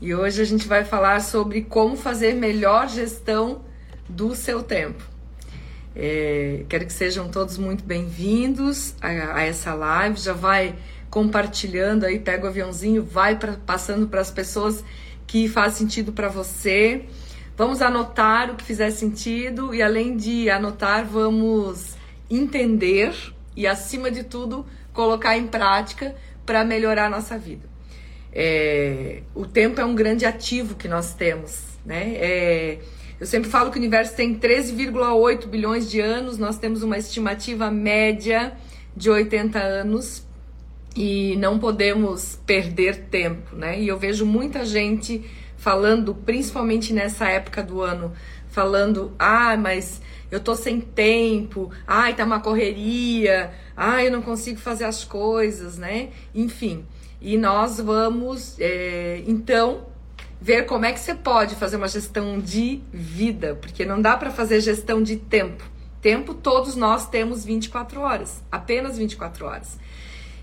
E hoje a gente vai falar sobre como fazer melhor gestão do seu tempo. É, quero que sejam todos muito bem-vindos a, a, essa live. Já vai compartilhando aí, pega o aviãozinho, vai pra, passando para as pessoas que faz sentido para você. Vamos anotar o que fizer sentido e além de anotar, vamos entender e acima de tudo colocar em prática para melhorar a nossa vida. É, o tempo é um grande ativo que nós temos, né? É, eu sempre falo que o universo tem 13,8 bilhões de anos, nós temos uma estimativa média de 80 anos e não podemos perder tempo, né? E eu vejo muita gente falando, principalmente nessa época do ano, falando: "Ah, mas eu tô sem tempo, ai, tá uma correria, ai, eu não consigo fazer as coisas", né? Enfim, e nós vamos é, então ver como é que você pode fazer uma gestão de vida, porque não dá para fazer gestão de tempo. Tempo todos nós temos 24 horas, apenas 24 horas.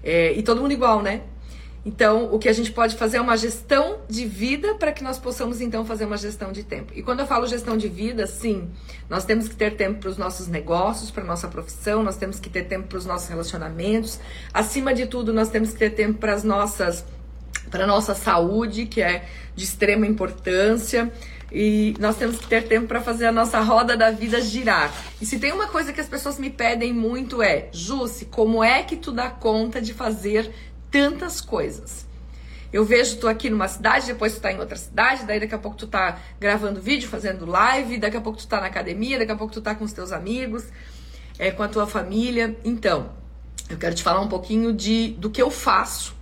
É, e todo mundo igual, né? Então, o que a gente pode fazer é uma gestão de vida para que nós possamos então fazer uma gestão de tempo. E quando eu falo gestão de vida, sim, nós temos que ter tempo para os nossos negócios, para nossa profissão, nós temos que ter tempo para os nossos relacionamentos. Acima de tudo, nós temos que ter tempo para as nossas para nossa saúde, que é de extrema importância. E nós temos que ter tempo para fazer a nossa roda da vida girar. E se tem uma coisa que as pessoas me pedem muito é, Jússi, como é que tu dá conta de fazer tantas coisas. Eu vejo tu aqui numa cidade, depois tu tá em outra cidade, daí daqui a pouco tu tá gravando vídeo, fazendo live, daqui a pouco tu tá na academia, daqui a pouco tu tá com os teus amigos, é, com a tua família. Então, eu quero te falar um pouquinho de do que eu faço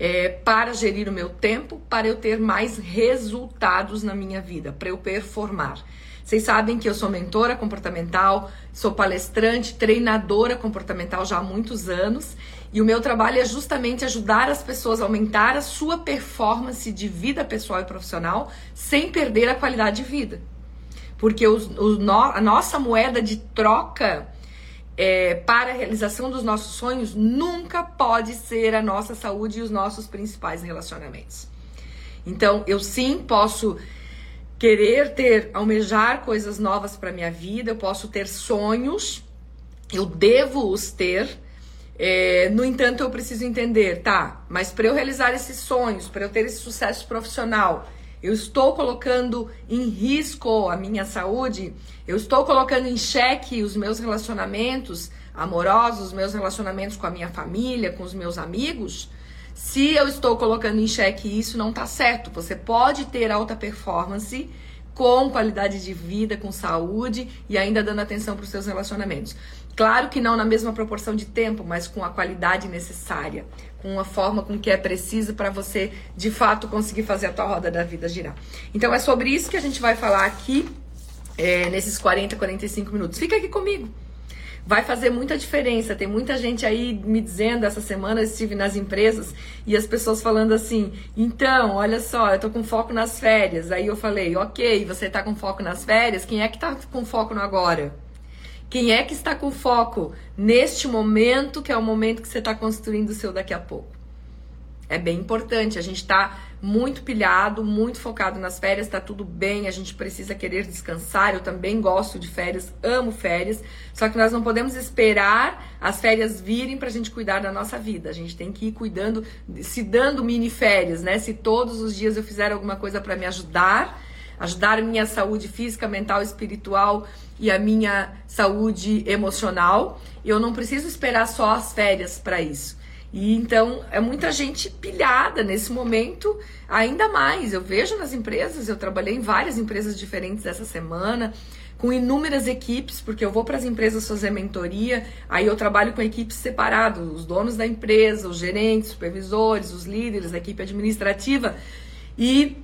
é, para gerir o meu tempo, para eu ter mais resultados na minha vida, para eu performar. Vocês sabem que eu sou mentora comportamental, sou palestrante, treinadora comportamental já há muitos anos e o meu trabalho é justamente ajudar as pessoas a aumentar a sua performance de vida pessoal e profissional sem perder a qualidade de vida. Porque os, o, a nossa moeda de troca é, para a realização dos nossos sonhos nunca pode ser a nossa saúde e os nossos principais relacionamentos. Então, eu sim posso querer ter, almejar coisas novas para minha vida, eu posso ter sonhos, eu devo os ter é, no entanto, eu preciso entender, tá? Mas para eu realizar esses sonhos, para eu ter esse sucesso profissional, eu estou colocando em risco a minha saúde, eu estou colocando em xeque os meus relacionamentos amorosos, os meus relacionamentos com a minha família, com os meus amigos. Se eu estou colocando em xeque isso, não está certo. Você pode ter alta performance com qualidade de vida, com saúde e ainda dando atenção para os seus relacionamentos. Claro que não na mesma proporção de tempo, mas com a qualidade necessária, com a forma com que é preciso para você de fato conseguir fazer a tua roda da vida girar. Então é sobre isso que a gente vai falar aqui é, nesses 40, 45 minutos. Fica aqui comigo. Vai fazer muita diferença. Tem muita gente aí me dizendo, essa semana eu estive nas empresas e as pessoas falando assim: então, olha só, eu tô com foco nas férias. Aí eu falei: ok, você tá com foco nas férias, quem é que tá com foco no agora? Quem é que está com foco neste momento, que é o momento que você está construindo o seu daqui a pouco? É bem importante. A gente está muito pilhado, muito focado nas férias, está tudo bem. A gente precisa querer descansar. Eu também gosto de férias, amo férias. Só que nós não podemos esperar as férias virem para a gente cuidar da nossa vida. A gente tem que ir cuidando, se dando mini férias, né? Se todos os dias eu fizer alguma coisa para me ajudar, ajudar minha saúde física, mental, espiritual e a minha saúde emocional. Eu não preciso esperar só as férias para isso. E então é muita gente pilhada nesse momento, ainda mais. Eu vejo nas empresas, eu trabalhei em várias empresas diferentes essa semana, com inúmeras equipes, porque eu vou para as empresas fazer mentoria, aí eu trabalho com equipes separadas, os donos da empresa, os gerentes, supervisores, os líderes, a equipe administrativa. E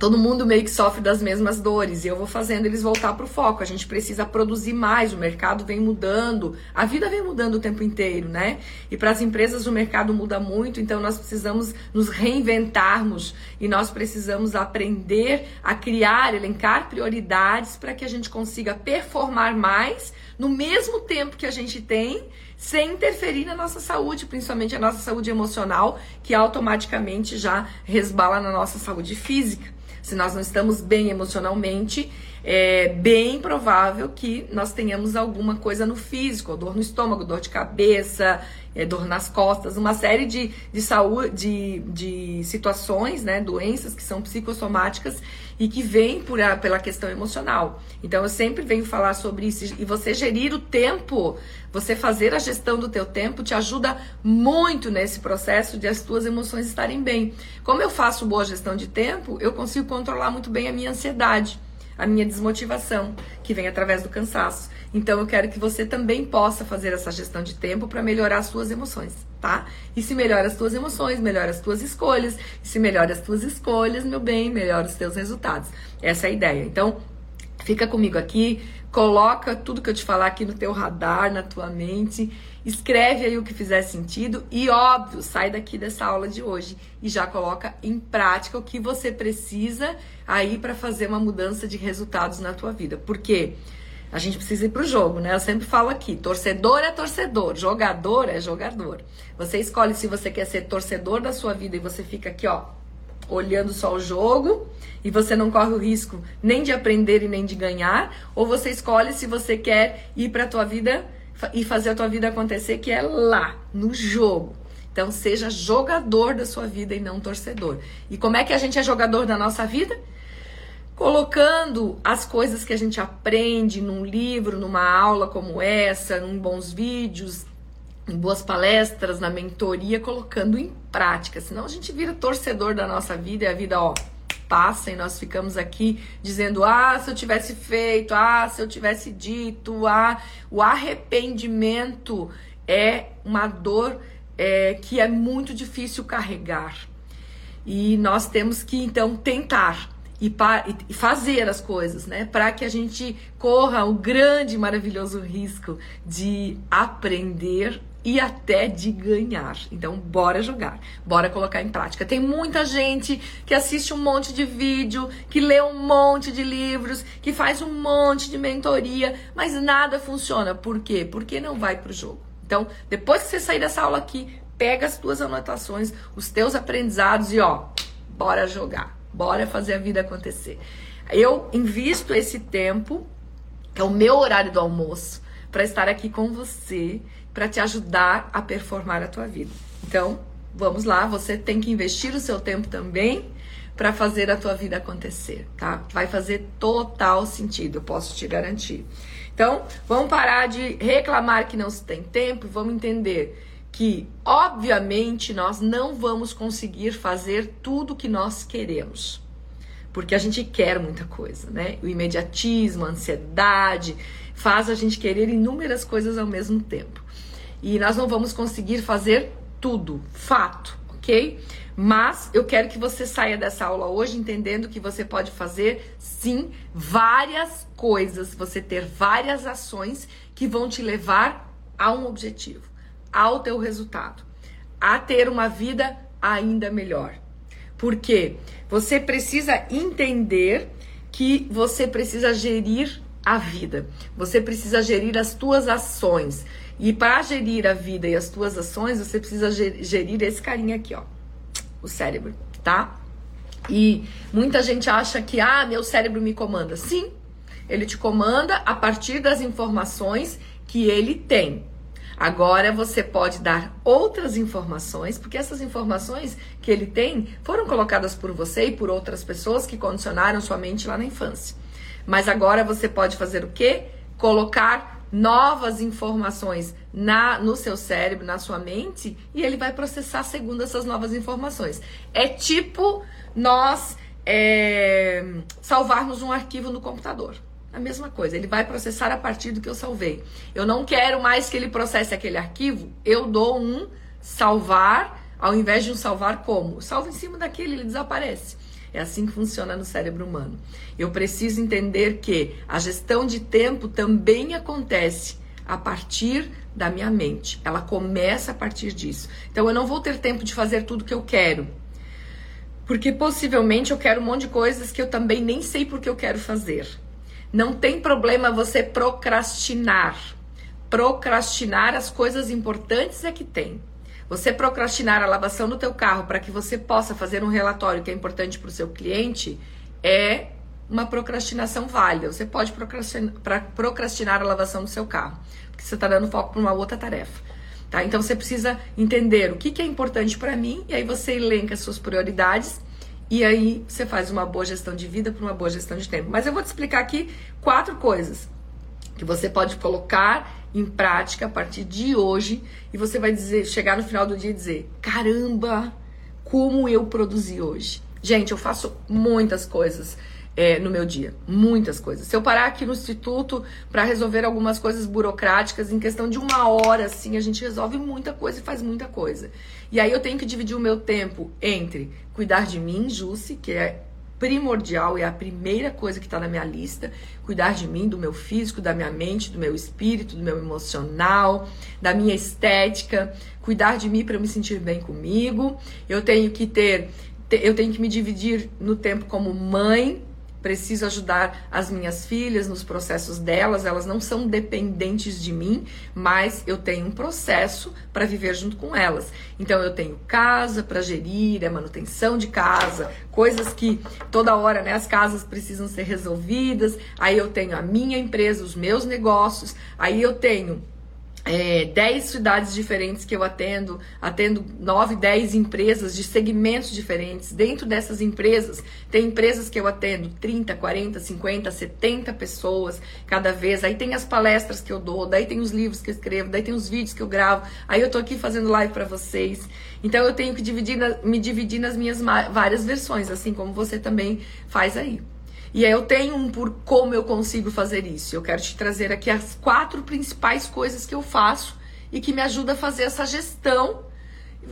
todo mundo meio que sofre das mesmas dores e eu vou fazendo eles voltar para o foco. A gente precisa produzir mais, o mercado vem mudando, a vida vem mudando o tempo inteiro, né? E para as empresas o mercado muda muito, então nós precisamos nos reinventarmos e nós precisamos aprender a criar, elencar prioridades para que a gente consiga performar mais no mesmo tempo que a gente tem sem interferir na nossa saúde, principalmente a nossa saúde emocional, que automaticamente já resbala na nossa saúde física. Se nós não estamos bem emocionalmente, é bem provável que nós tenhamos alguma coisa no físico, dor no estômago, dor de cabeça, é, dor nas costas, uma série de, de saúde, de, de situações, né, doenças que são psicossomáticas e que vêm por a, pela questão emocional. Então eu sempre venho falar sobre isso e você gerir o tempo, você fazer a gestão do teu tempo te ajuda muito nesse processo de as tuas emoções estarem bem. Como eu faço boa gestão de tempo, eu consigo controlar muito bem a minha ansiedade a minha desmotivação, que vem através do cansaço. Então eu quero que você também possa fazer essa gestão de tempo para melhorar as suas emoções, tá? E se melhora as tuas emoções, melhora as tuas escolhas. E se melhora as tuas escolhas, meu bem, melhora os teus resultados. Essa é a ideia. Então, fica comigo aqui, coloca tudo que eu te falar aqui no teu radar, na tua mente Escreve aí o que fizer sentido e, óbvio, sai daqui dessa aula de hoje e já coloca em prática o que você precisa aí para fazer uma mudança de resultados na tua vida. Porque a gente precisa ir pro jogo, né? Eu sempre falo aqui, torcedor é torcedor, jogador é jogador. Você escolhe se você quer ser torcedor da sua vida e você fica aqui, ó, olhando só o jogo e você não corre o risco nem de aprender e nem de ganhar, ou você escolhe se você quer ir para a tua vida e fazer a tua vida acontecer, que é lá, no jogo. Então, seja jogador da sua vida e não torcedor. E como é que a gente é jogador da nossa vida? Colocando as coisas que a gente aprende num livro, numa aula como essa, em bons vídeos, em boas palestras, na mentoria, colocando em prática. Senão a gente vira torcedor da nossa vida e a vida, ó, passa e nós ficamos aqui dizendo: ah, se eu tivesse feito, ah, se eu tivesse dito, ah, o arrependimento é uma dor é, que é muito difícil carregar. E nós temos que então tentar e, e fazer as coisas, né? Para que a gente corra o grande, maravilhoso risco de aprender e até de ganhar. Então, bora jogar, bora colocar em prática. Tem muita gente que assiste um monte de vídeo, que lê um monte de livros, que faz um monte de mentoria, mas nada funciona. Por quê? Porque não vai pro jogo. Então, depois que você sair dessa aula aqui, pega as tuas anotações, os teus aprendizados e ó, bora jogar. Bora fazer a vida acontecer. Eu invisto esse tempo, que é o meu horário do almoço, para estar aqui com você para te ajudar a performar a tua vida. Então, vamos lá, você tem que investir o seu tempo também para fazer a tua vida acontecer, tá? Vai fazer total sentido, eu posso te garantir. Então, vamos parar de reclamar que não se tem tempo, vamos entender que, obviamente, nós não vamos conseguir fazer tudo que nós queremos. Porque a gente quer muita coisa, né? O imediatismo, a ansiedade, faz a gente querer inúmeras coisas ao mesmo tempo. E nós não vamos conseguir fazer tudo, fato, ok? Mas eu quero que você saia dessa aula hoje entendendo que você pode fazer sim várias coisas, você ter várias ações que vão te levar a um objetivo, ao teu resultado, a ter uma vida ainda melhor. Porque você precisa entender que você precisa gerir a vida. Você precisa gerir as tuas ações. E para gerir a vida e as tuas ações, você precisa gerir esse carinha aqui, ó. O cérebro, tá? E muita gente acha que, ah, meu cérebro me comanda. Sim, ele te comanda a partir das informações que ele tem. Agora você pode dar outras informações, porque essas informações que ele tem foram colocadas por você e por outras pessoas que condicionaram sua mente lá na infância. Mas agora você pode fazer o quê? Colocar novas informações na no seu cérebro, na sua mente, e ele vai processar segundo essas novas informações. É tipo nós é, salvarmos um arquivo no computador. A mesma coisa, ele vai processar a partir do que eu salvei. Eu não quero mais que ele processe aquele arquivo, eu dou um salvar, ao invés de um salvar como? Salvo em cima daquele, ele desaparece. É assim que funciona no cérebro humano. Eu preciso entender que a gestão de tempo também acontece a partir da minha mente. Ela começa a partir disso. Então eu não vou ter tempo de fazer tudo que eu quero. Porque possivelmente eu quero um monte de coisas que eu também nem sei porque eu quero fazer. Não tem problema você procrastinar. procrastinar as coisas importantes é que tem. Você procrastinar a lavação do teu carro para que você possa fazer um relatório que é importante para o seu cliente é uma procrastinação válida. Você pode procrastinar, procrastinar a lavação do seu carro, porque você está dando foco para uma outra tarefa. Tá? Então você precisa entender o que, que é importante para mim e aí você elenca as suas prioridades e aí você faz uma boa gestão de vida para uma boa gestão de tempo. Mas eu vou te explicar aqui quatro coisas que você pode colocar em prática a partir de hoje e você vai dizer, chegar no final do dia e dizer: "Caramba, como eu produzi hoje". Gente, eu faço muitas coisas é, no meu dia. Muitas coisas. Se eu parar aqui no instituto para resolver algumas coisas burocráticas, em questão de uma hora, assim, a gente resolve muita coisa e faz muita coisa. E aí eu tenho que dividir o meu tempo entre cuidar de mim, Jusce, que é primordial, é a primeira coisa que está na minha lista. Cuidar de mim, do meu físico, da minha mente, do meu espírito, do meu emocional, da minha estética. Cuidar de mim para eu me sentir bem comigo. Eu tenho que ter, eu tenho que me dividir no tempo como mãe, preciso ajudar as minhas filhas nos processos delas, elas não são dependentes de mim, mas eu tenho um processo para viver junto com elas. Então eu tenho casa para gerir, a manutenção de casa, coisas que toda hora, né, as casas precisam ser resolvidas. Aí eu tenho a minha empresa, os meus negócios, aí eu tenho é, 10 cidades diferentes que eu atendo, atendo 9, 10 empresas de segmentos diferentes. Dentro dessas empresas, tem empresas que eu atendo 30, 40, 50, 70 pessoas cada vez. Aí tem as palestras que eu dou, daí tem os livros que eu escrevo, daí tem os vídeos que eu gravo. Aí eu tô aqui fazendo live para vocês. Então eu tenho que dividir me dividir nas minhas várias versões, assim como você também faz aí. E eu tenho um por como eu consigo fazer isso. Eu quero te trazer aqui as quatro principais coisas que eu faço e que me ajuda a fazer essa gestão,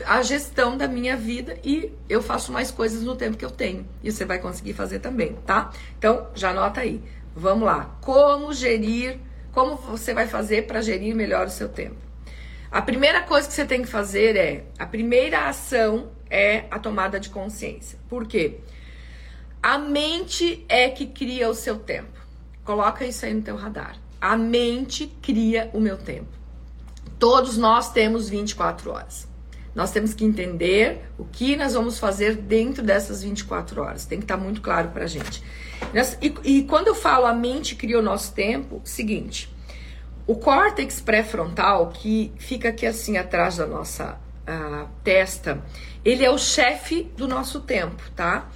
a gestão da minha vida e eu faço mais coisas no tempo que eu tenho. E você vai conseguir fazer também, tá? Então, já anota aí. Vamos lá. Como gerir, como você vai fazer para gerir melhor o seu tempo? A primeira coisa que você tem que fazer é, a primeira ação é a tomada de consciência. Por quê? A mente é que cria o seu tempo. Coloca isso aí no teu radar. A mente cria o meu tempo. Todos nós temos 24 horas. Nós temos que entender o que nós vamos fazer dentro dessas 24 horas. Tem que estar muito claro pra gente. E, e quando eu falo a mente cria o nosso tempo, seguinte, o córtex pré-frontal, que fica aqui assim atrás da nossa uh, testa, ele é o chefe do nosso tempo, tá?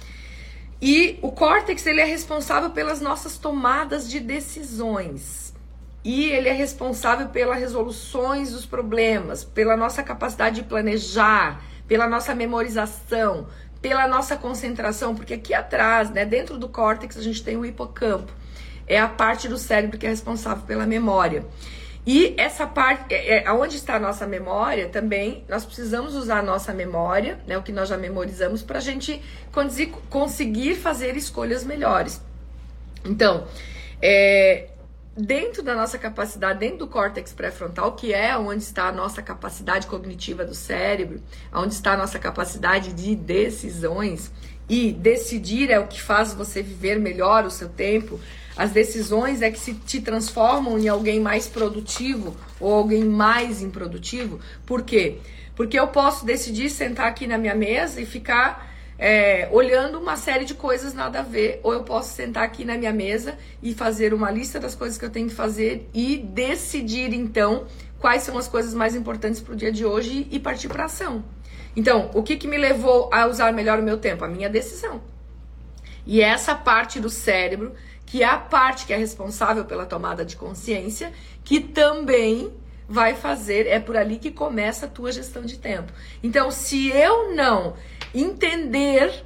E o córtex ele é responsável pelas nossas tomadas de decisões. E ele é responsável pelas resoluções dos problemas, pela nossa capacidade de planejar, pela nossa memorização, pela nossa concentração, porque aqui atrás, né, dentro do córtex, a gente tem o hipocampo. É a parte do cérebro que é responsável pela memória. E essa parte, é, é, onde está a nossa memória, também nós precisamos usar a nossa memória, né, o que nós já memorizamos, para a gente conseguir fazer escolhas melhores. Então, é, dentro da nossa capacidade, dentro do córtex pré-frontal, que é onde está a nossa capacidade cognitiva do cérebro, onde está a nossa capacidade de decisões, e decidir é o que faz você viver melhor o seu tempo. As decisões é que se te transformam em alguém mais produtivo ou alguém mais improdutivo. Por quê? Porque eu posso decidir sentar aqui na minha mesa e ficar é, olhando uma série de coisas nada a ver, ou eu posso sentar aqui na minha mesa e fazer uma lista das coisas que eu tenho que fazer e decidir então quais são as coisas mais importantes para o dia de hoje e partir para ação. Então, o que, que me levou a usar melhor o meu tempo? A minha decisão. E essa parte do cérebro que é a parte que é responsável pela tomada de consciência, que também vai fazer, é por ali que começa a tua gestão de tempo. Então, se eu não entender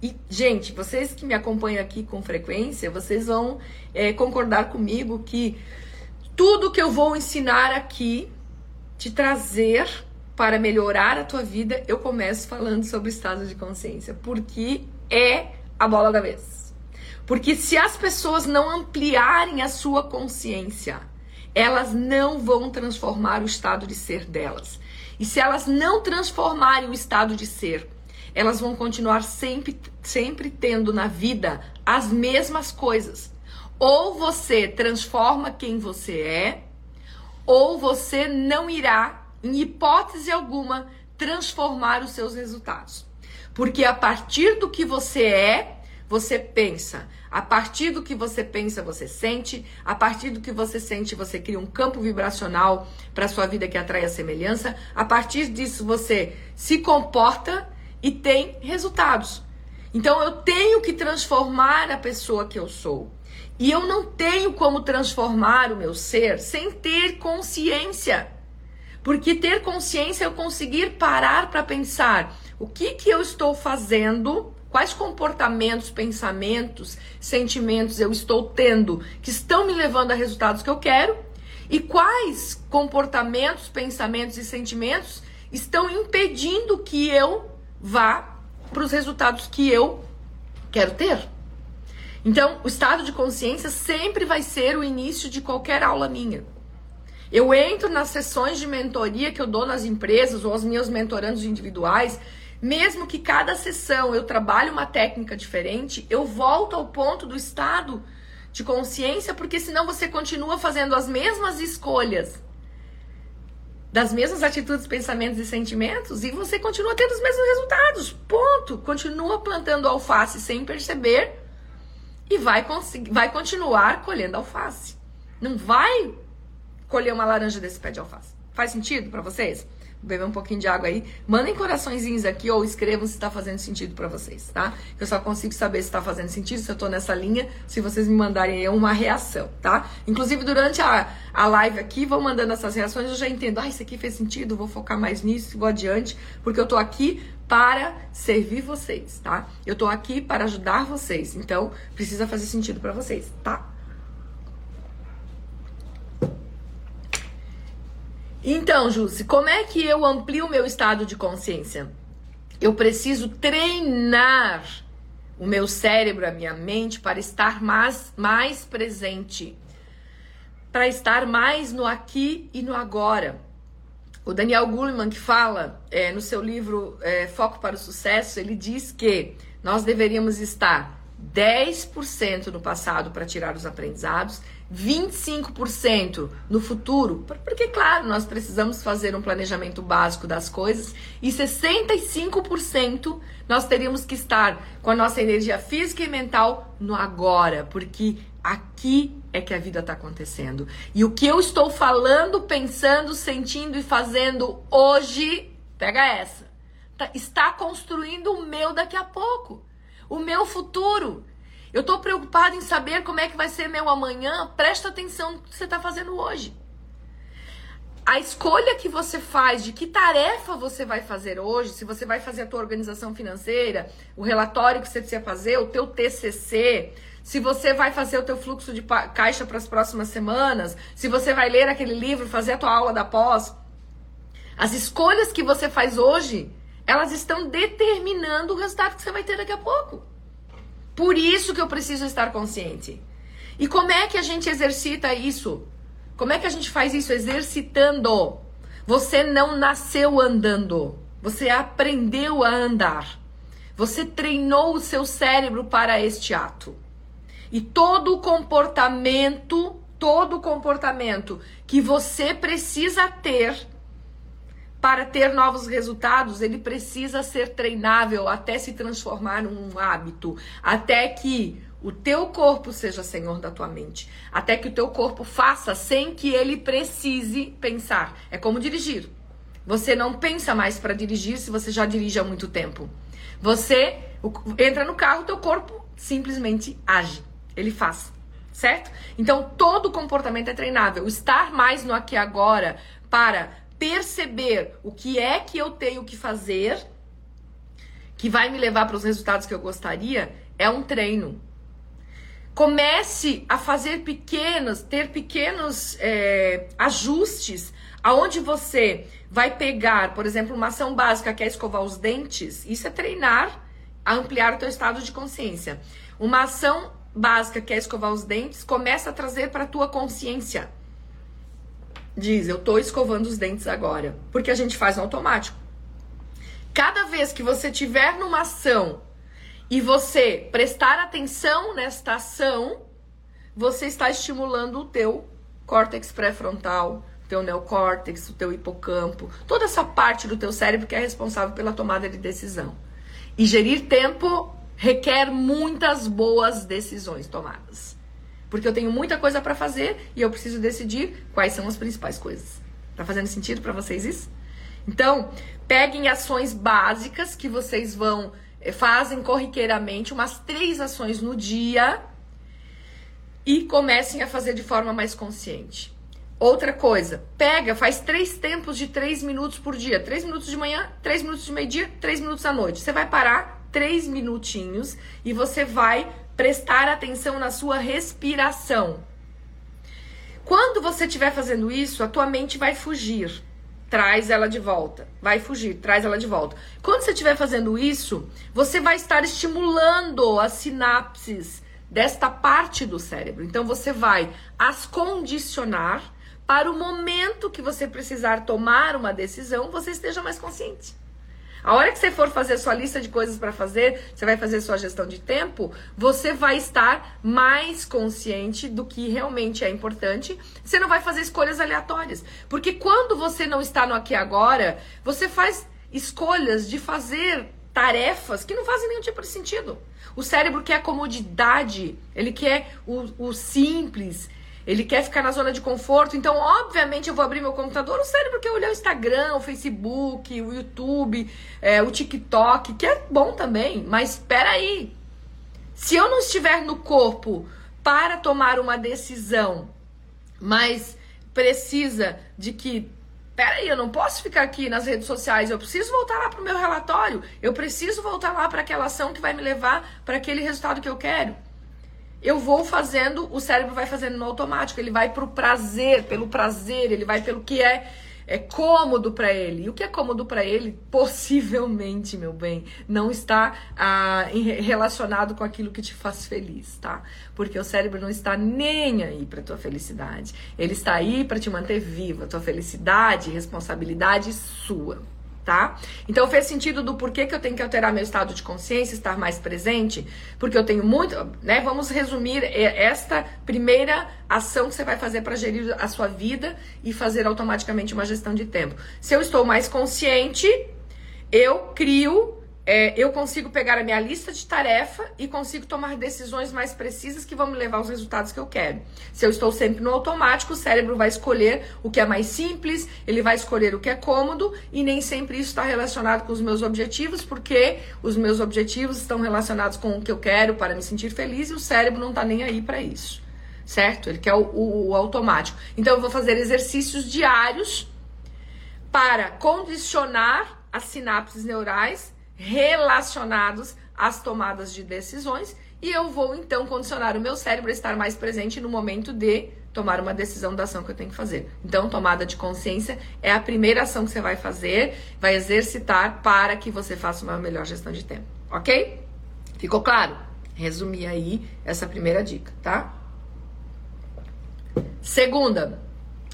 e, gente, vocês que me acompanham aqui com frequência, vocês vão é, concordar comigo que tudo que eu vou ensinar aqui, te trazer para melhorar a tua vida, eu começo falando sobre o estado de consciência, porque é a bola da vez. Porque se as pessoas não ampliarem a sua consciência, elas não vão transformar o estado de ser delas. E se elas não transformarem o estado de ser, elas vão continuar sempre, sempre tendo na vida as mesmas coisas. Ou você transforma quem você é, ou você não irá, em hipótese alguma, transformar os seus resultados. Porque a partir do que você é, você pensa. A partir do que você pensa, você sente. A partir do que você sente, você cria um campo vibracional para sua vida que atrai a semelhança. A partir disso, você se comporta e tem resultados. Então eu tenho que transformar a pessoa que eu sou. E eu não tenho como transformar o meu ser sem ter consciência. Porque ter consciência é eu conseguir parar para pensar o que, que eu estou fazendo, quais comportamentos, pensamentos, sentimentos eu estou tendo que estão me levando a resultados que eu quero e quais comportamentos, pensamentos e sentimentos estão impedindo que eu vá para os resultados que eu quero ter. Então, o estado de consciência sempre vai ser o início de qualquer aula minha. Eu entro nas sessões de mentoria que eu dou nas empresas ou aos meus mentorandos individuais, mesmo que cada sessão eu trabalhe uma técnica diferente, eu volto ao ponto do estado de consciência, porque senão você continua fazendo as mesmas escolhas das mesmas atitudes, pensamentos e sentimentos e você continua tendo os mesmos resultados. Ponto. Continua plantando alface sem perceber e vai, vai continuar colhendo alface. Não vai colher uma laranja desse pé de alface. Faz sentido para vocês? Beber um pouquinho de água aí. Mandem coraçõezinhos aqui ou escrevam se está fazendo sentido para vocês, tá? Eu só consigo saber se está fazendo sentido, se eu estou nessa linha, se vocês me mandarem aí uma reação, tá? Inclusive, durante a, a live aqui, vão mandando essas reações, eu já entendo. Ah, isso aqui fez sentido, vou focar mais nisso, vou adiante, porque eu estou aqui para servir vocês, tá? Eu estou aqui para ajudar vocês. Então, precisa fazer sentido para vocês, tá? Então, Jússi, como é que eu amplio o meu estado de consciência? Eu preciso treinar o meu cérebro, a minha mente, para estar mais, mais presente, para estar mais no aqui e no agora. O Daniel Goleman, que fala é, no seu livro é, Foco para o Sucesso, ele diz que nós deveríamos estar 10% no passado para tirar os aprendizados 25% no futuro, porque, claro, nós precisamos fazer um planejamento básico das coisas, e 65% nós teríamos que estar com a nossa energia física e mental no agora, porque aqui é que a vida está acontecendo. E o que eu estou falando, pensando, sentindo e fazendo hoje, pega essa, tá, está construindo o meu daqui a pouco, o meu futuro. Eu estou preocupado em saber como é que vai ser meu amanhã. Presta atenção no que você está fazendo hoje. A escolha que você faz de que tarefa você vai fazer hoje, se você vai fazer a tua organização financeira, o relatório que você precisa fazer, o teu TCC, se você vai fazer o teu fluxo de caixa para as próximas semanas, se você vai ler aquele livro, fazer a tua aula da pós, as escolhas que você faz hoje, elas estão determinando o resultado que você vai ter daqui a pouco. Por isso que eu preciso estar consciente. E como é que a gente exercita isso? Como é que a gente faz isso exercitando? Você não nasceu andando. Você aprendeu a andar. Você treinou o seu cérebro para este ato. E todo comportamento, todo comportamento que você precisa ter para ter novos resultados, ele precisa ser treinável até se transformar num hábito, até que o teu corpo seja senhor da tua mente, até que o teu corpo faça sem que ele precise pensar. É como dirigir. Você não pensa mais para dirigir se você já dirige há muito tempo. Você entra no carro, teu corpo simplesmente age. Ele faz, certo? Então todo comportamento é treinável. Estar mais no aqui e agora para perceber o que é que eu tenho que fazer que vai me levar para os resultados que eu gostaria é um treino. Comece a fazer pequenos, ter pequenos é, ajustes aonde você vai pegar, por exemplo, uma ação básica que é escovar os dentes. Isso é treinar a ampliar o teu estado de consciência. Uma ação básica que é escovar os dentes, começa a trazer para a tua consciência diz: Eu tô escovando os dentes agora. Porque a gente faz no automático. Cada vez que você tiver numa ação e você prestar atenção nesta ação, você está estimulando o teu córtex pré-frontal, teu neocórtex, o teu hipocampo, toda essa parte do teu cérebro que é responsável pela tomada de decisão. E gerir tempo requer muitas boas decisões tomadas. Porque eu tenho muita coisa para fazer e eu preciso decidir quais são as principais coisas. Tá fazendo sentido para vocês isso? Então, peguem ações básicas que vocês vão eh, fazem corriqueiramente, umas três ações no dia e comecem a fazer de forma mais consciente. Outra coisa, pega, faz três tempos de três minutos por dia. Três minutos de manhã, três minutos de meio-dia, três minutos à noite. Você vai parar três minutinhos e você vai prestar atenção na sua respiração. Quando você estiver fazendo isso, a tua mente vai fugir. Traz ela de volta. Vai fugir, traz ela de volta. Quando você estiver fazendo isso, você vai estar estimulando as sinapses desta parte do cérebro. Então você vai as condicionar para o momento que você precisar tomar uma decisão, você esteja mais consciente. A hora que você for fazer sua lista de coisas para fazer, você vai fazer sua gestão de tempo, você vai estar mais consciente do que realmente é importante. Você não vai fazer escolhas aleatórias. Porque quando você não está no aqui e agora, você faz escolhas de fazer tarefas que não fazem nenhum tipo de sentido. O cérebro quer comodidade, ele quer o, o simples, ele quer ficar na zona de conforto, então, obviamente, eu vou abrir meu computador, o cérebro quer olhar o Instagram, o Facebook, o YouTube, é, o TikTok, que é bom também, mas espera aí. Se eu não estiver no corpo para tomar uma decisão, mas precisa de que peraí, eu não posso ficar aqui nas redes sociais, eu preciso voltar lá para o meu relatório, eu preciso voltar lá para aquela ação que vai me levar para aquele resultado que eu quero eu vou fazendo, o cérebro vai fazendo no automático, ele vai pro prazer, pelo prazer, ele vai pelo que é é cômodo para ele. E o que é cômodo para ele, possivelmente, meu bem, não está ah, relacionado com aquilo que te faz feliz, tá? Porque o cérebro não está nem aí para tua felicidade. Ele está aí para te manter viva. Tua felicidade, responsabilidade sua tá? Então fez sentido do porquê que eu tenho que alterar meu estado de consciência, estar mais presente, porque eu tenho muito, né? Vamos resumir esta primeira ação que você vai fazer para gerir a sua vida e fazer automaticamente uma gestão de tempo. Se eu estou mais consciente, eu crio é, eu consigo pegar a minha lista de tarefa e consigo tomar decisões mais precisas que vão me levar aos resultados que eu quero. Se eu estou sempre no automático, o cérebro vai escolher o que é mais simples, ele vai escolher o que é cômodo e nem sempre isso está relacionado com os meus objetivos, porque os meus objetivos estão relacionados com o que eu quero para me sentir feliz e o cérebro não está nem aí para isso, certo? Ele quer o, o, o automático. Então eu vou fazer exercícios diários para condicionar as sinapses neurais relacionados às tomadas de decisões e eu vou então condicionar o meu cérebro a estar mais presente no momento de tomar uma decisão da ação que eu tenho que fazer. Então, tomada de consciência é a primeira ação que você vai fazer, vai exercitar para que você faça uma melhor gestão de tempo, ok? Ficou claro? Resumi aí essa primeira dica, tá? Segunda,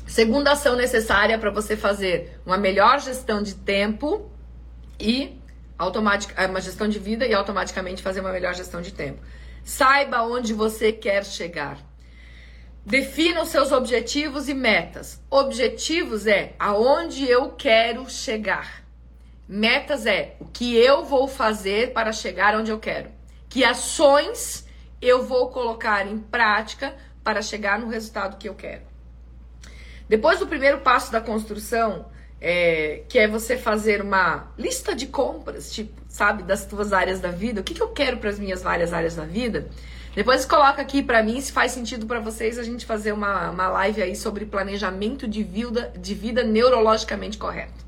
segunda ação necessária para você fazer uma melhor gestão de tempo e automática, é uma gestão de vida e automaticamente fazer uma melhor gestão de tempo. Saiba onde você quer chegar. Defina os seus objetivos e metas. Objetivos é aonde eu quero chegar. Metas é o que eu vou fazer para chegar onde eu quero. Que ações eu vou colocar em prática para chegar no resultado que eu quero. Depois do primeiro passo da construção, é, que é você fazer uma lista de compras, tipo, sabe, das tuas áreas da vida. O que, que eu quero para as minhas várias áreas da vida? Depois coloca aqui para mim se faz sentido para vocês a gente fazer uma, uma live aí sobre planejamento de vida, de vida neurologicamente correto.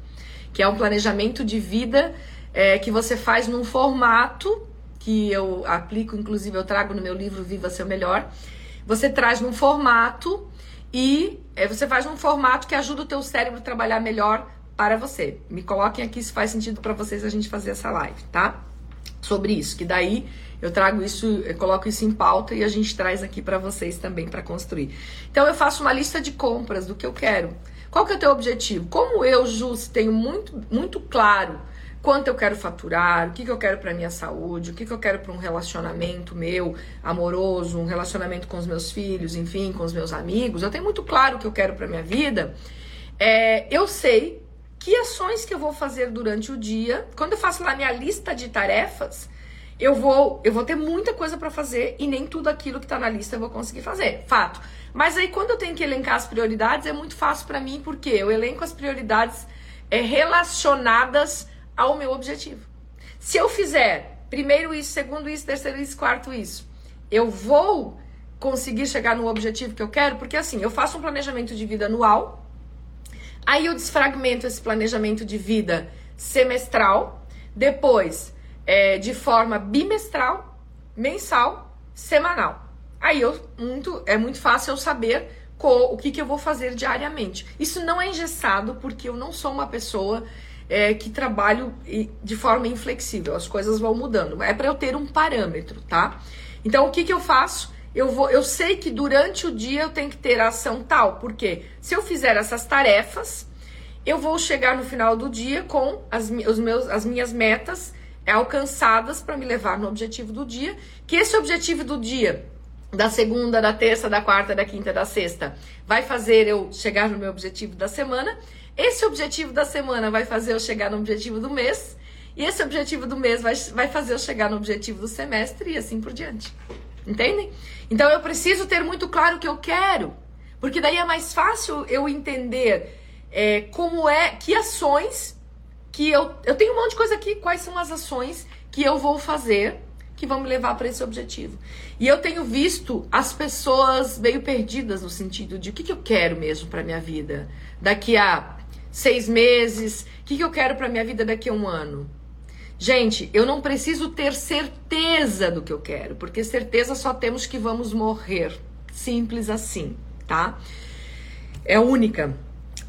Que é um planejamento de vida é, que você faz num formato que eu aplico, inclusive eu trago no meu livro Viva Seu Melhor. Você traz num formato e é, você faz um formato que ajuda o teu cérebro a trabalhar melhor para você. Me coloquem aqui se faz sentido para vocês a gente fazer essa live, tá? Sobre isso, que daí eu trago isso, eu coloco isso em pauta e a gente traz aqui para vocês também para construir. Então eu faço uma lista de compras do que eu quero. Qual que é o teu objetivo? Como eu, Jus, tenho muito, muito claro quanto eu quero faturar, o que, que eu quero para minha saúde, o que, que eu quero para um relacionamento meu amoroso, um relacionamento com os meus filhos, enfim, com os meus amigos. Eu tenho muito claro o que eu quero para minha vida. é, eu sei que ações que eu vou fazer durante o dia. Quando eu faço lá minha lista de tarefas, eu vou eu vou ter muita coisa para fazer e nem tudo aquilo que tá na lista eu vou conseguir fazer. Fato. Mas aí quando eu tenho que elencar as prioridades é muito fácil para mim porque eu elenco as prioridades é, relacionadas ao meu objetivo. Se eu fizer primeiro isso, segundo isso, terceiro isso, quarto isso, eu vou conseguir chegar no objetivo que eu quero, porque assim, eu faço um planejamento de vida anual, aí eu desfragmento esse planejamento de vida semestral, depois é, de forma bimestral, mensal, semanal. Aí eu muito é muito fácil eu saber co, o que, que eu vou fazer diariamente. Isso não é engessado porque eu não sou uma pessoa é, que trabalho de forma inflexível. As coisas vão mudando. É para eu ter um parâmetro, tá? Então o que, que eu faço? Eu, vou, eu sei que durante o dia eu tenho que ter ação tal, porque se eu fizer essas tarefas, eu vou chegar no final do dia com as, os meus, as minhas metas alcançadas para me levar no objetivo do dia. Que esse objetivo do dia, da segunda, da terça, da quarta, da quinta, da sexta, vai fazer eu chegar no meu objetivo da semana. Esse objetivo da semana vai fazer eu chegar no objetivo do mês. E esse objetivo do mês vai, vai fazer eu chegar no objetivo do semestre e assim por diante. Entendem? Então eu preciso ter muito claro o que eu quero, porque daí é mais fácil eu entender é, como é, que ações que eu. Eu tenho um monte de coisa aqui, quais são as ações que eu vou fazer que vão me levar para esse objetivo. E eu tenho visto as pessoas meio perdidas no sentido de o que, que eu quero mesmo para minha vida daqui a seis meses, o que, que eu quero para minha vida daqui a um ano. Gente, eu não preciso ter certeza do que eu quero, porque certeza só temos que vamos morrer. Simples assim, tá? É única.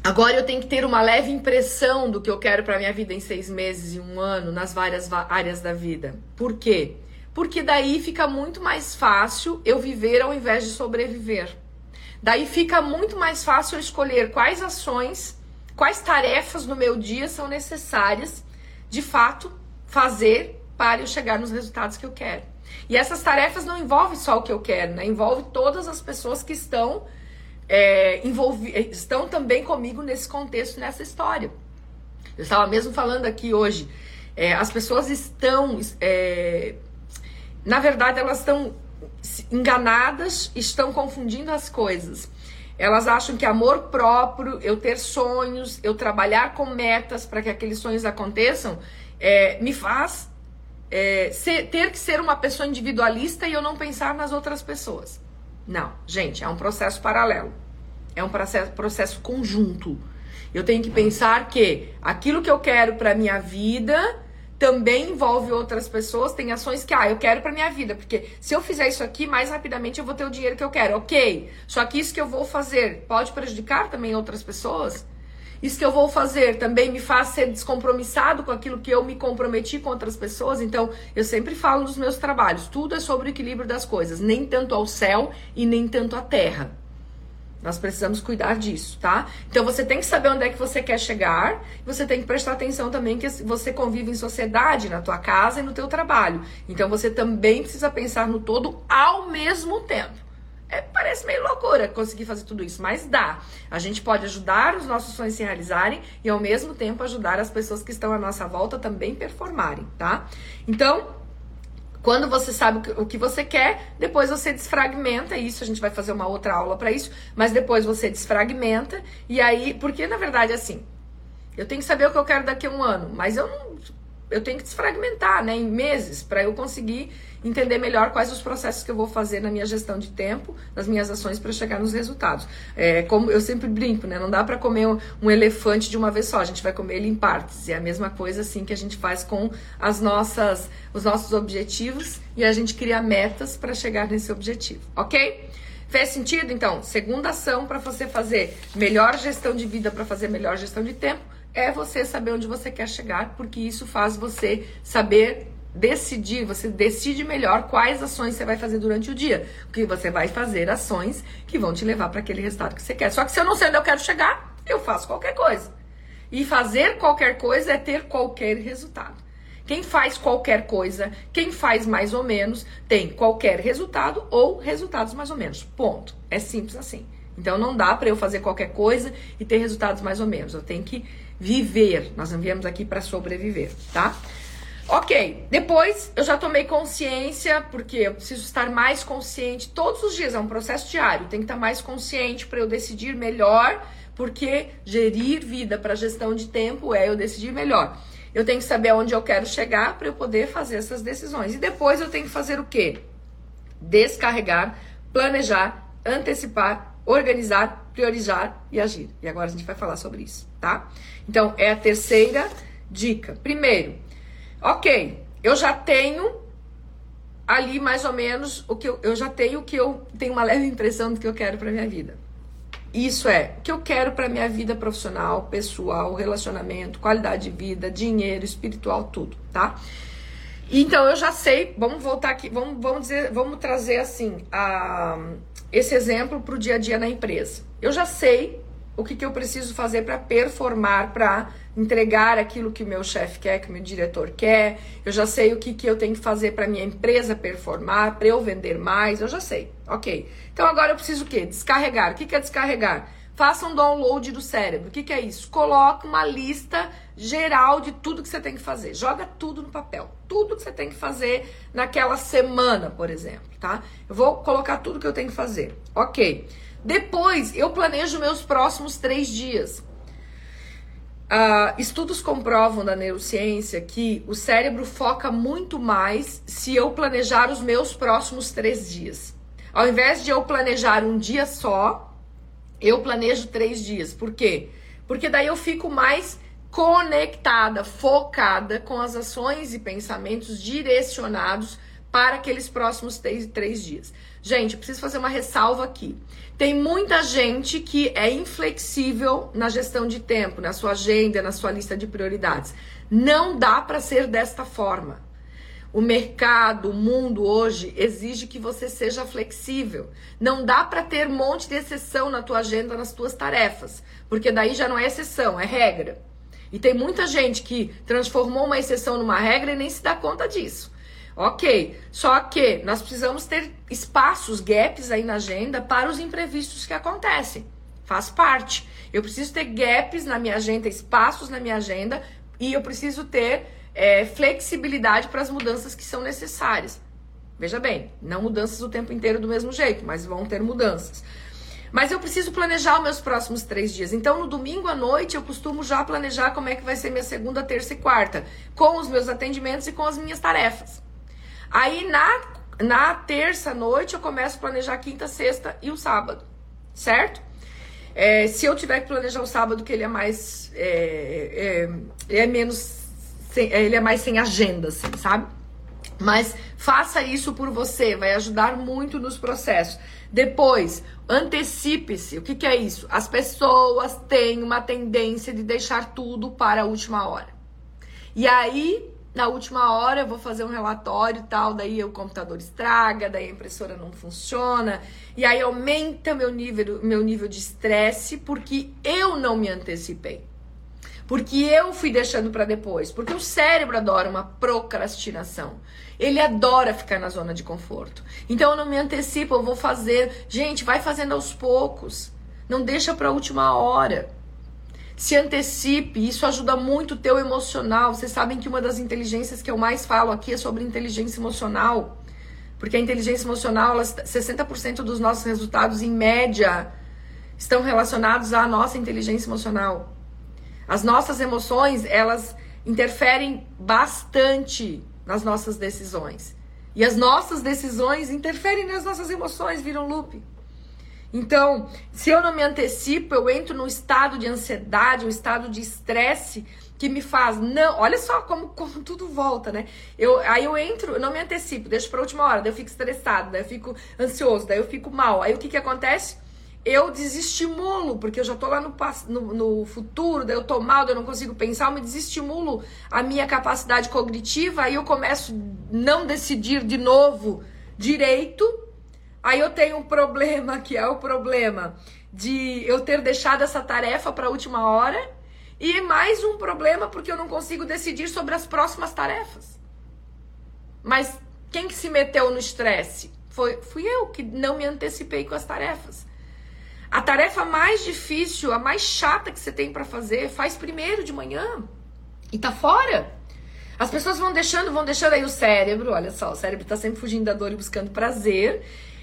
Agora eu tenho que ter uma leve impressão do que eu quero para minha vida em seis meses e um ano, nas várias áreas da vida. Por quê? Porque daí fica muito mais fácil eu viver ao invés de sobreviver. Daí fica muito mais fácil eu escolher quais ações, quais tarefas no meu dia são necessárias, de fato, fazer para eu chegar nos resultados que eu quero. E essas tarefas não envolvem só o que eu quero, né? Envolve todas as pessoas que estão é, envolvi estão também comigo nesse contexto, nessa história. Eu estava mesmo falando aqui hoje. É, as pessoas estão, é, na verdade, elas estão enganadas, estão confundindo as coisas. Elas acham que amor próprio, eu ter sonhos, eu trabalhar com metas para que aqueles sonhos aconteçam, é, me faz é, ser, ter que ser uma pessoa individualista e eu não pensar nas outras pessoas. Não, gente, é um processo paralelo. É um processo, processo conjunto. Eu tenho que pensar que aquilo que eu quero para minha vida também envolve outras pessoas. Tem ações que, ah, eu quero para minha vida, porque se eu fizer isso aqui, mais rapidamente eu vou ter o dinheiro que eu quero. Ok, só que isso que eu vou fazer pode prejudicar também outras pessoas? Isso que eu vou fazer também me faz ser descompromissado com aquilo que eu me comprometi com outras pessoas. Então, eu sempre falo nos meus trabalhos, tudo é sobre o equilíbrio das coisas, nem tanto ao céu e nem tanto à terra. Nós precisamos cuidar disso, tá? Então você tem que saber onde é que você quer chegar, você tem que prestar atenção também que você convive em sociedade, na tua casa e no teu trabalho. Então você também precisa pensar no todo ao mesmo tempo. É, parece meio loucura conseguir fazer tudo isso, mas dá. A gente pode ajudar os nossos sonhos se realizarem e ao mesmo tempo ajudar as pessoas que estão à nossa volta também performarem, tá? Então, quando você sabe o que você quer, depois você desfragmenta isso. A gente vai fazer uma outra aula para isso, mas depois você desfragmenta e aí, porque na verdade assim, eu tenho que saber o que eu quero daqui a um ano, mas eu não, eu tenho que desfragmentar, né, em meses para eu conseguir entender melhor quais os processos que eu vou fazer na minha gestão de tempo, nas minhas ações para chegar nos resultados. É, como eu sempre brinco, né? Não dá para comer um, elefante de uma vez só, a gente vai comer ele em partes. E é a mesma coisa assim que a gente faz com as nossas, os nossos objetivos e a gente cria metas para chegar nesse objetivo, ok? Fez sentido? Então, segunda ação para você fazer melhor gestão de vida, para fazer melhor gestão de tempo, é você saber onde você quer chegar, porque isso faz você saber decidir, você decide melhor quais ações você vai fazer durante o dia. Porque você vai fazer ações que vão te levar para aquele resultado que você quer. Só que se eu não sei onde eu quero chegar, eu faço qualquer coisa. E fazer qualquer coisa é ter qualquer resultado. Quem faz qualquer coisa, quem faz mais ou menos, tem qualquer resultado ou resultados mais ou menos. Ponto. É simples assim. Então não dá para eu fazer qualquer coisa e ter resultados mais ou menos. Eu tenho que viver. Nós não viemos aqui para sobreviver, tá? Ok, depois eu já tomei consciência, porque eu preciso estar mais consciente todos os dias, é um processo diário, tem que estar mais consciente para eu decidir melhor, porque gerir vida para gestão de tempo é eu decidir melhor. Eu tenho que saber aonde eu quero chegar para eu poder fazer essas decisões. E depois eu tenho que fazer o quê? Descarregar, planejar, antecipar, organizar, priorizar e agir. E agora a gente vai falar sobre isso, tá? Então, é a terceira dica. Primeiro, Ok, eu já tenho ali mais ou menos o que eu, eu já tenho o que eu tenho uma leve impressão do que eu quero para minha vida. Isso é o que eu quero para minha vida profissional, pessoal, relacionamento, qualidade de vida, dinheiro, espiritual, tudo, tá? Então eu já sei, vamos voltar aqui, vamos, vamos dizer, vamos trazer assim a, esse exemplo para o dia a dia na empresa. Eu já sei o que, que eu preciso fazer para performar, para entregar aquilo que o meu chefe quer, que o meu diretor quer. Eu já sei o que, que eu tenho que fazer para minha empresa performar, para eu vender mais. Eu já sei. Ok. Então agora eu preciso o quê? Descarregar. O que, que é descarregar? Faça um download do cérebro. O que, que é isso? Coloca uma lista geral de tudo que você tem que fazer. Joga tudo no papel. Tudo que você tem que fazer naquela semana, por exemplo, tá? Eu vou colocar tudo que eu tenho que fazer. Ok. Depois, eu planejo meus próximos três dias. Uh, estudos comprovam da neurociência que o cérebro foca muito mais se eu planejar os meus próximos três dias. Ao invés de eu planejar um dia só, eu planejo três dias. Por quê? Porque daí eu fico mais conectada, focada com as ações e pensamentos direcionados para aqueles próximos três, três dias. Gente, preciso fazer uma ressalva aqui. Tem muita gente que é inflexível na gestão de tempo, na sua agenda, na sua lista de prioridades. Não dá para ser desta forma. O mercado, o mundo hoje exige que você seja flexível. Não dá para ter um monte de exceção na tua agenda, nas tuas tarefas, porque daí já não é exceção, é regra. E tem muita gente que transformou uma exceção numa regra e nem se dá conta disso. Ok, só que nós precisamos ter espaços, gaps aí na agenda para os imprevistos que acontecem. Faz parte. Eu preciso ter gaps na minha agenda, espaços na minha agenda e eu preciso ter é, flexibilidade para as mudanças que são necessárias. Veja bem, não mudanças o tempo inteiro do mesmo jeito, mas vão ter mudanças. Mas eu preciso planejar os meus próximos três dias. Então, no domingo à noite, eu costumo já planejar como é que vai ser minha segunda, terça e quarta, com os meus atendimentos e com as minhas tarefas. Aí na, na terça noite eu começo a planejar quinta, sexta e o sábado, certo? É, se eu tiver que planejar o sábado, que ele é mais. É, é, é menos. Sem, ele é mais sem agenda, assim, sabe? Mas faça isso por você, vai ajudar muito nos processos. Depois, antecipe-se. O que, que é isso? As pessoas têm uma tendência de deixar tudo para a última hora. E aí na última hora eu vou fazer um relatório e tal, daí o computador estraga, daí a impressora não funciona, e aí aumenta meu nível, meu nível de estresse porque eu não me antecipei. Porque eu fui deixando para depois, porque o cérebro adora uma procrastinação. Ele adora ficar na zona de conforto. Então eu não me antecipo, eu vou fazer. Gente, vai fazendo aos poucos. Não deixa para a última hora se antecipe, isso ajuda muito o teu emocional. Vocês sabem que uma das inteligências que eu mais falo aqui é sobre inteligência emocional. Porque a inteligência emocional, 60% dos nossos resultados, em média, estão relacionados à nossa inteligência emocional. As nossas emoções, elas interferem bastante nas nossas decisões. E as nossas decisões interferem nas nossas emoções, viram loop. Então, se eu não me antecipo, eu entro num estado de ansiedade, um estado de estresse que me faz não, olha só como, como tudo volta, né? Eu, aí eu entro, eu não me antecipo, deixo para última hora, daí eu fico estressado, daí eu fico ansioso, daí eu fico mal. Aí o que que acontece? Eu desestimulo, porque eu já tô lá no, no, no futuro, daí eu tô mal, daí eu não consigo pensar, eu me desestimulo a minha capacidade cognitiva, aí eu começo não decidir de novo direito, Aí eu tenho um problema que é o problema de eu ter deixado essa tarefa para a última hora e mais um problema porque eu não consigo decidir sobre as próximas tarefas. Mas quem que se meteu no estresse? Foi, fui eu que não me antecipei com as tarefas. A tarefa mais difícil, a mais chata que você tem para fazer, faz primeiro de manhã e tá fora. As pessoas vão deixando, vão deixando aí o cérebro, olha só, o cérebro tá sempre fugindo da dor e buscando prazer.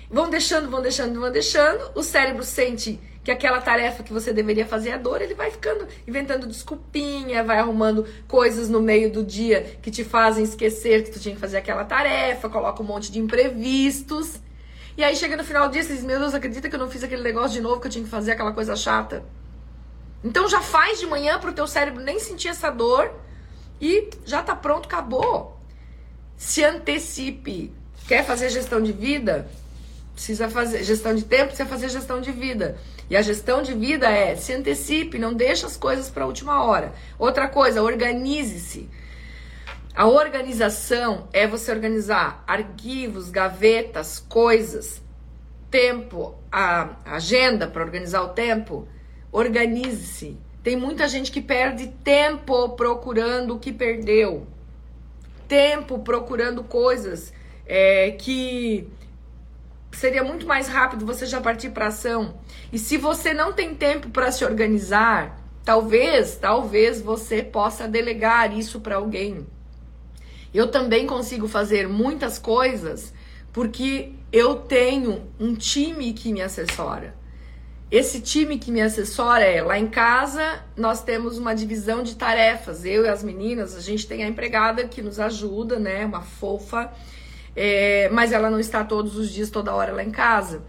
Vão deixando, vão deixando, vão deixando. O cérebro sente que aquela tarefa que você deveria fazer é dor, ele vai ficando inventando desculpinha, vai arrumando coisas no meio do dia que te fazem esquecer que tu tinha que fazer aquela tarefa, coloca um monte de imprevistos. E aí chega no final do dia, você diz, meu Deus, acredita que eu não fiz aquele negócio de novo que eu tinha que fazer aquela coisa chata? Então já faz de manhã para o teu cérebro nem sentir essa dor e já tá pronto, acabou. Se antecipe. Quer fazer gestão de vida? Precisa fazer gestão de tempo, precisa fazer gestão de vida. E a gestão de vida é se antecipe, não deixe as coisas para a última hora. Outra coisa, organize-se. A organização é você organizar arquivos, gavetas, coisas, tempo, a agenda para organizar o tempo. Organize-se. Tem muita gente que perde tempo procurando o que perdeu. Tempo procurando coisas é, que seria muito mais rápido você já partir para ação. E se você não tem tempo para se organizar, talvez, talvez você possa delegar isso para alguém. Eu também consigo fazer muitas coisas porque eu tenho um time que me assessora. Esse time que me assessora é lá em casa, nós temos uma divisão de tarefas. Eu e as meninas, a gente tem a empregada que nos ajuda, né? Uma fofa, é, mas ela não está todos os dias, toda hora lá em casa.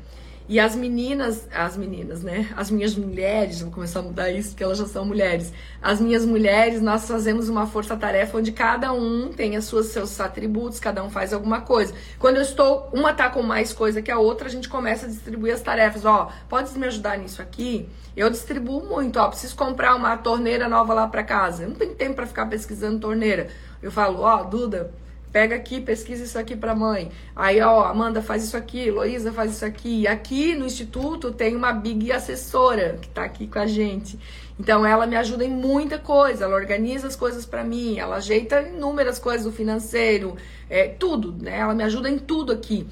E as meninas, as meninas, né? As minhas mulheres, vou começar a mudar isso porque elas já são mulheres. As minhas mulheres, nós fazemos uma força-tarefa onde cada um tem as suas, seus atributos, cada um faz alguma coisa. Quando eu estou, uma tá com mais coisa que a outra, a gente começa a distribuir as tarefas. Ó, pode me ajudar nisso aqui? Eu distribuo muito, ó, preciso comprar uma torneira nova lá para casa. Eu não tenho tempo para ficar pesquisando torneira. Eu falo, ó, Duda, Pega aqui, pesquisa isso aqui para mãe. Aí, ó, Amanda faz isso aqui, Heloísa faz isso aqui. E aqui no instituto tem uma big assessora que tá aqui com a gente. Então ela me ajuda em muita coisa, ela organiza as coisas para mim, ela ajeita inúmeras coisas do financeiro, é, tudo, né? Ela me ajuda em tudo aqui.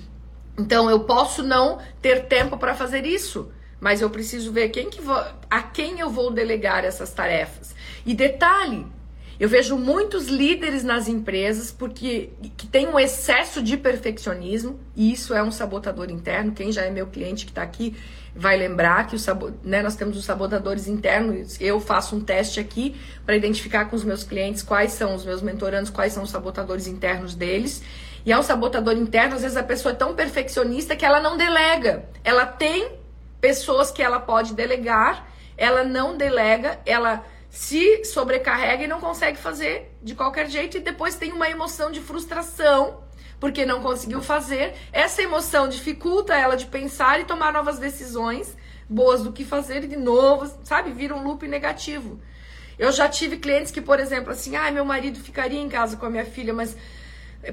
Então eu posso não ter tempo para fazer isso, mas eu preciso ver quem que vou, a quem eu vou delegar essas tarefas. E detalhe, eu vejo muitos líderes nas empresas porque que tem um excesso de perfeccionismo e isso é um sabotador interno. Quem já é meu cliente que está aqui vai lembrar que o sabo, né, nós temos os sabotadores internos. Eu faço um teste aqui para identificar com os meus clientes quais são os meus mentorandos, quais são os sabotadores internos deles. E é um sabotador interno, às vezes a pessoa é tão perfeccionista que ela não delega. Ela tem pessoas que ela pode delegar, ela não delega, ela se sobrecarrega e não consegue fazer de qualquer jeito e depois tem uma emoção de frustração porque não conseguiu fazer. Essa emoção dificulta ela de pensar e tomar novas decisões boas do que fazer e de novo, sabe, vira um loop negativo. Eu já tive clientes que, por exemplo, assim, ah, meu marido ficaria em casa com a minha filha, mas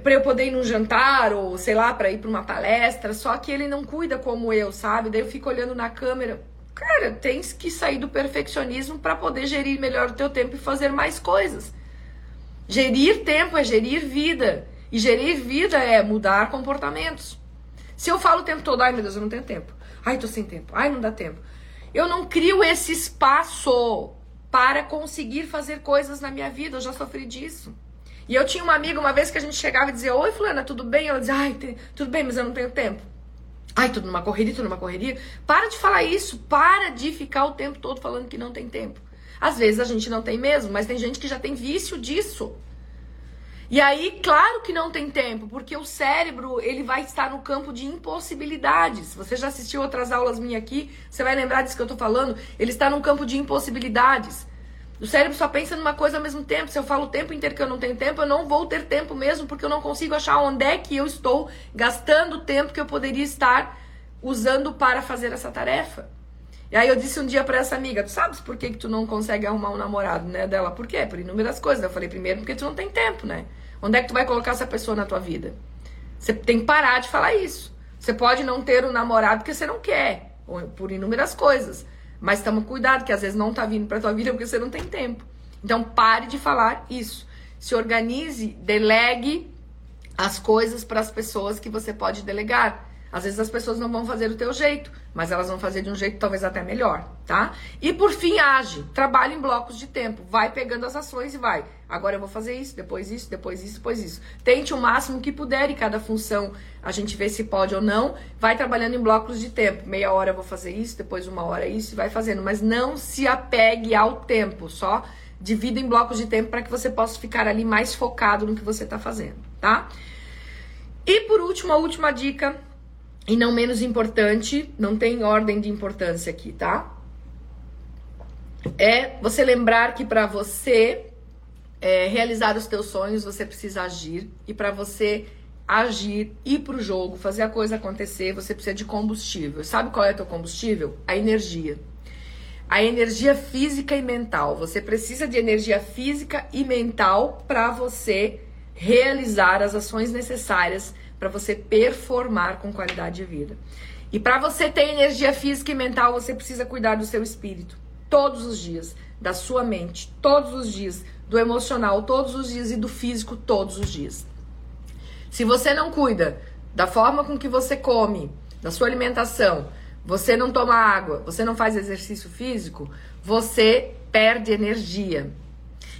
para eu poder ir num jantar ou sei lá, para ir para uma palestra, só que ele não cuida como eu, sabe? Daí eu fico olhando na câmera, Cara, tens que sair do perfeccionismo para poder gerir melhor o teu tempo e fazer mais coisas. Gerir tempo é gerir vida. E gerir vida é mudar comportamentos. Se eu falo o tempo todo, ai meu Deus, eu não tenho tempo. Ai, tô sem tempo. Ai, não dá tempo. Eu não crio esse espaço para conseguir fazer coisas na minha vida. Eu já sofri disso. E eu tinha uma amiga uma vez que a gente chegava e dizia: Oi, Fulana, tudo bem? Ela dizia: Ai, tudo bem, mas eu não tenho tempo. Ai, tudo numa correria, tudo numa correria. Para de falar isso. Para de ficar o tempo todo falando que não tem tempo. Às vezes a gente não tem mesmo, mas tem gente que já tem vício disso. E aí, claro que não tem tempo, porque o cérebro, ele vai estar no campo de impossibilidades. Você já assistiu outras aulas minhas aqui, você vai lembrar disso que eu tô falando. Ele está no campo de impossibilidades. O cérebro só pensa numa coisa ao mesmo tempo. Se eu falo o tempo inteiro que eu não tenho tempo, eu não vou ter tempo mesmo, porque eu não consigo achar onde é que eu estou gastando o tempo que eu poderia estar usando para fazer essa tarefa. E aí eu disse um dia para essa amiga, tu sabes por que, que tu não consegue arrumar um namorado, né? Dela, por quê? Por inúmeras coisas. Eu falei, primeiro, porque tu não tem tempo, né? Onde é que tu vai colocar essa pessoa na tua vida? Você tem que parar de falar isso. Você pode não ter um namorado porque você não quer, por inúmeras coisas. Mas toma cuidado, que às vezes não tá vindo pra tua vida porque você não tem tempo. Então pare de falar isso. Se organize, delegue as coisas para as pessoas que você pode delegar. Às vezes as pessoas não vão fazer do teu jeito, mas elas vão fazer de um jeito talvez até melhor, tá? E por fim, age. Trabalha em blocos de tempo. Vai pegando as ações e vai. Agora eu vou fazer isso, depois isso, depois isso, depois isso. Tente o máximo que puder e cada função a gente vê se pode ou não. Vai trabalhando em blocos de tempo. Meia hora eu vou fazer isso, depois uma hora isso e vai fazendo. Mas não se apegue ao tempo, só divida em blocos de tempo para que você possa ficar ali mais focado no que você está fazendo, tá? E por último, a última dica e não menos importante, não tem ordem de importância aqui, tá? É você lembrar que para você é, realizar os teus sonhos, você precisa agir. E para você agir, ir pro jogo, fazer a coisa acontecer, você precisa de combustível. Sabe qual é o teu combustível? A energia. A energia física e mental. Você precisa de energia física e mental para você realizar as ações necessárias para você performar com qualidade de vida. E para você ter energia física e mental, você precisa cuidar do seu espírito todos os dias, da sua mente todos os dias, do emocional todos os dias e do físico todos os dias. Se você não cuida da forma com que você come, da sua alimentação, você não toma água, você não faz exercício físico, você perde energia.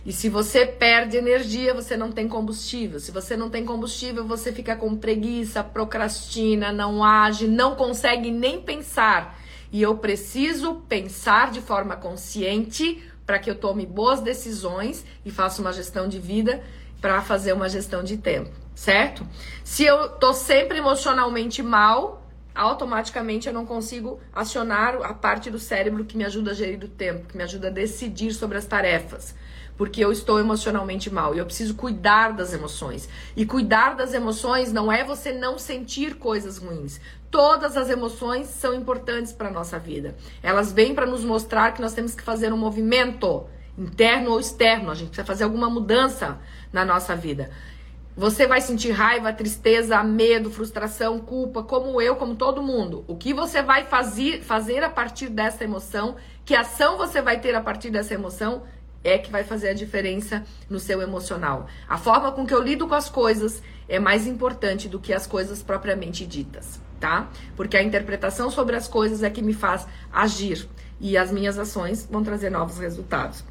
E se você perde energia, você não tem combustível. Se você não tem combustível, você fica com preguiça, procrastina, não age, não consegue nem pensar. E eu preciso pensar de forma consciente para que eu tome boas decisões e faça uma gestão de vida para fazer uma gestão de tempo, certo? Se eu tô sempre emocionalmente mal, automaticamente eu não consigo acionar a parte do cérebro que me ajuda a gerir o tempo, que me ajuda a decidir sobre as tarefas porque eu estou emocionalmente mal e eu preciso cuidar das emoções. E cuidar das emoções não é você não sentir coisas ruins. Todas as emoções são importantes para a nossa vida. Elas vêm para nos mostrar que nós temos que fazer um movimento interno ou externo. A gente precisa fazer alguma mudança na nossa vida. Você vai sentir raiva, tristeza, medo, frustração, culpa, como eu, como todo mundo. O que você vai fazer, fazer a partir dessa emoção, que ação você vai ter a partir dessa emoção, é que vai fazer a diferença no seu emocional. A forma com que eu lido com as coisas é mais importante do que as coisas propriamente ditas, tá? Porque a interpretação sobre as coisas é que me faz agir e as minhas ações vão trazer novos resultados.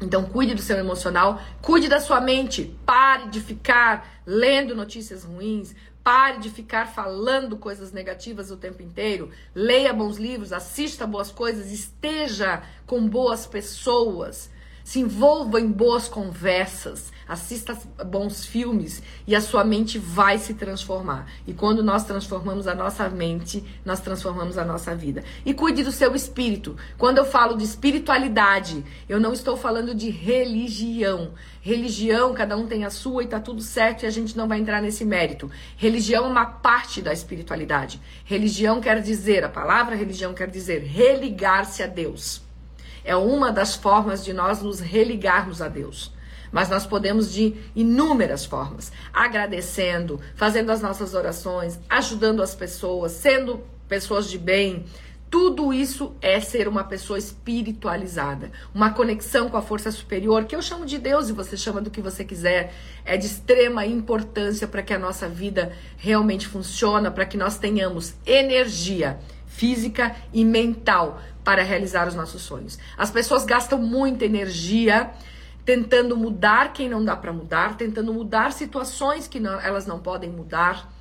Então, cuide do seu emocional, cuide da sua mente. Pare de ficar lendo notícias ruins, pare de ficar falando coisas negativas o tempo inteiro. Leia bons livros, assista boas coisas, esteja com boas pessoas se envolva em boas conversas, assista bons filmes e a sua mente vai se transformar. E quando nós transformamos a nossa mente, nós transformamos a nossa vida. E cuide do seu espírito. Quando eu falo de espiritualidade, eu não estou falando de religião. Religião, cada um tem a sua e tá tudo certo e a gente não vai entrar nesse mérito. Religião é uma parte da espiritualidade. Religião quer dizer, a palavra religião quer dizer religar-se a Deus. É uma das formas de nós nos religarmos a Deus. Mas nós podemos de inúmeras formas, agradecendo, fazendo as nossas orações, ajudando as pessoas, sendo pessoas de bem. Tudo isso é ser uma pessoa espiritualizada, uma conexão com a força superior, que eu chamo de Deus e você chama do que você quiser. É de extrema importância para que a nossa vida realmente funcione, para que nós tenhamos energia física e mental para realizar os nossos sonhos. As pessoas gastam muita energia tentando mudar quem não dá para mudar, tentando mudar situações que não, elas não podem mudar,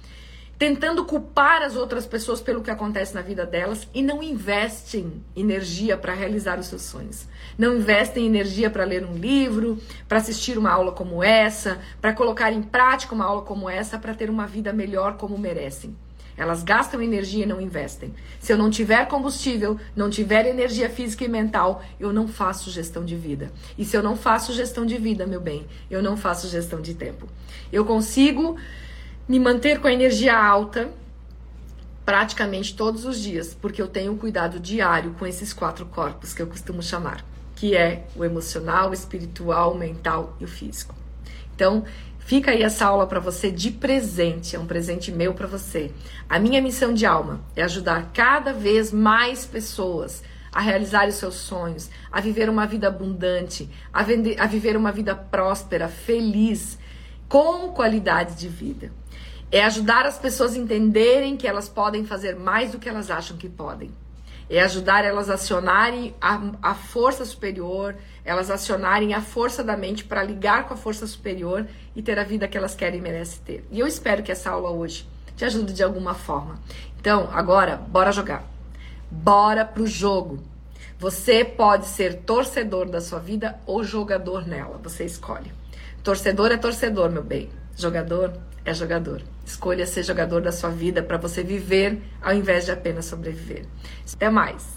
tentando culpar as outras pessoas pelo que acontece na vida delas e não investem energia para realizar os seus sonhos. Não investem energia para ler um livro, para assistir uma aula como essa, para colocar em prática uma aula como essa, para ter uma vida melhor como merecem. Elas gastam energia e não investem. Se eu não tiver combustível, não tiver energia física e mental, eu não faço gestão de vida. E se eu não faço gestão de vida, meu bem, eu não faço gestão de tempo. Eu consigo me manter com a energia alta praticamente todos os dias, porque eu tenho um cuidado diário com esses quatro corpos que eu costumo chamar, que é o emocional, o espiritual, o mental e o físico. Então, Fica aí essa aula para você de presente, é um presente meu para você. A minha missão de alma é ajudar cada vez mais pessoas a realizar os seus sonhos, a viver uma vida abundante, a, vender, a viver uma vida próspera, feliz, com qualidade de vida. É ajudar as pessoas a entenderem que elas podem fazer mais do que elas acham que podem. É ajudar elas a acionarem a, a força superior, elas acionarem a força da mente para ligar com a força superior e ter a vida que elas querem e merecem ter. E eu espero que essa aula hoje te ajude de alguma forma. Então, agora, bora jogar. Bora pro jogo. Você pode ser torcedor da sua vida ou jogador nela. Você escolhe. Torcedor é torcedor, meu bem. Jogador é jogador. Escolha ser jogador da sua vida para você viver ao invés de apenas sobreviver. Até mais.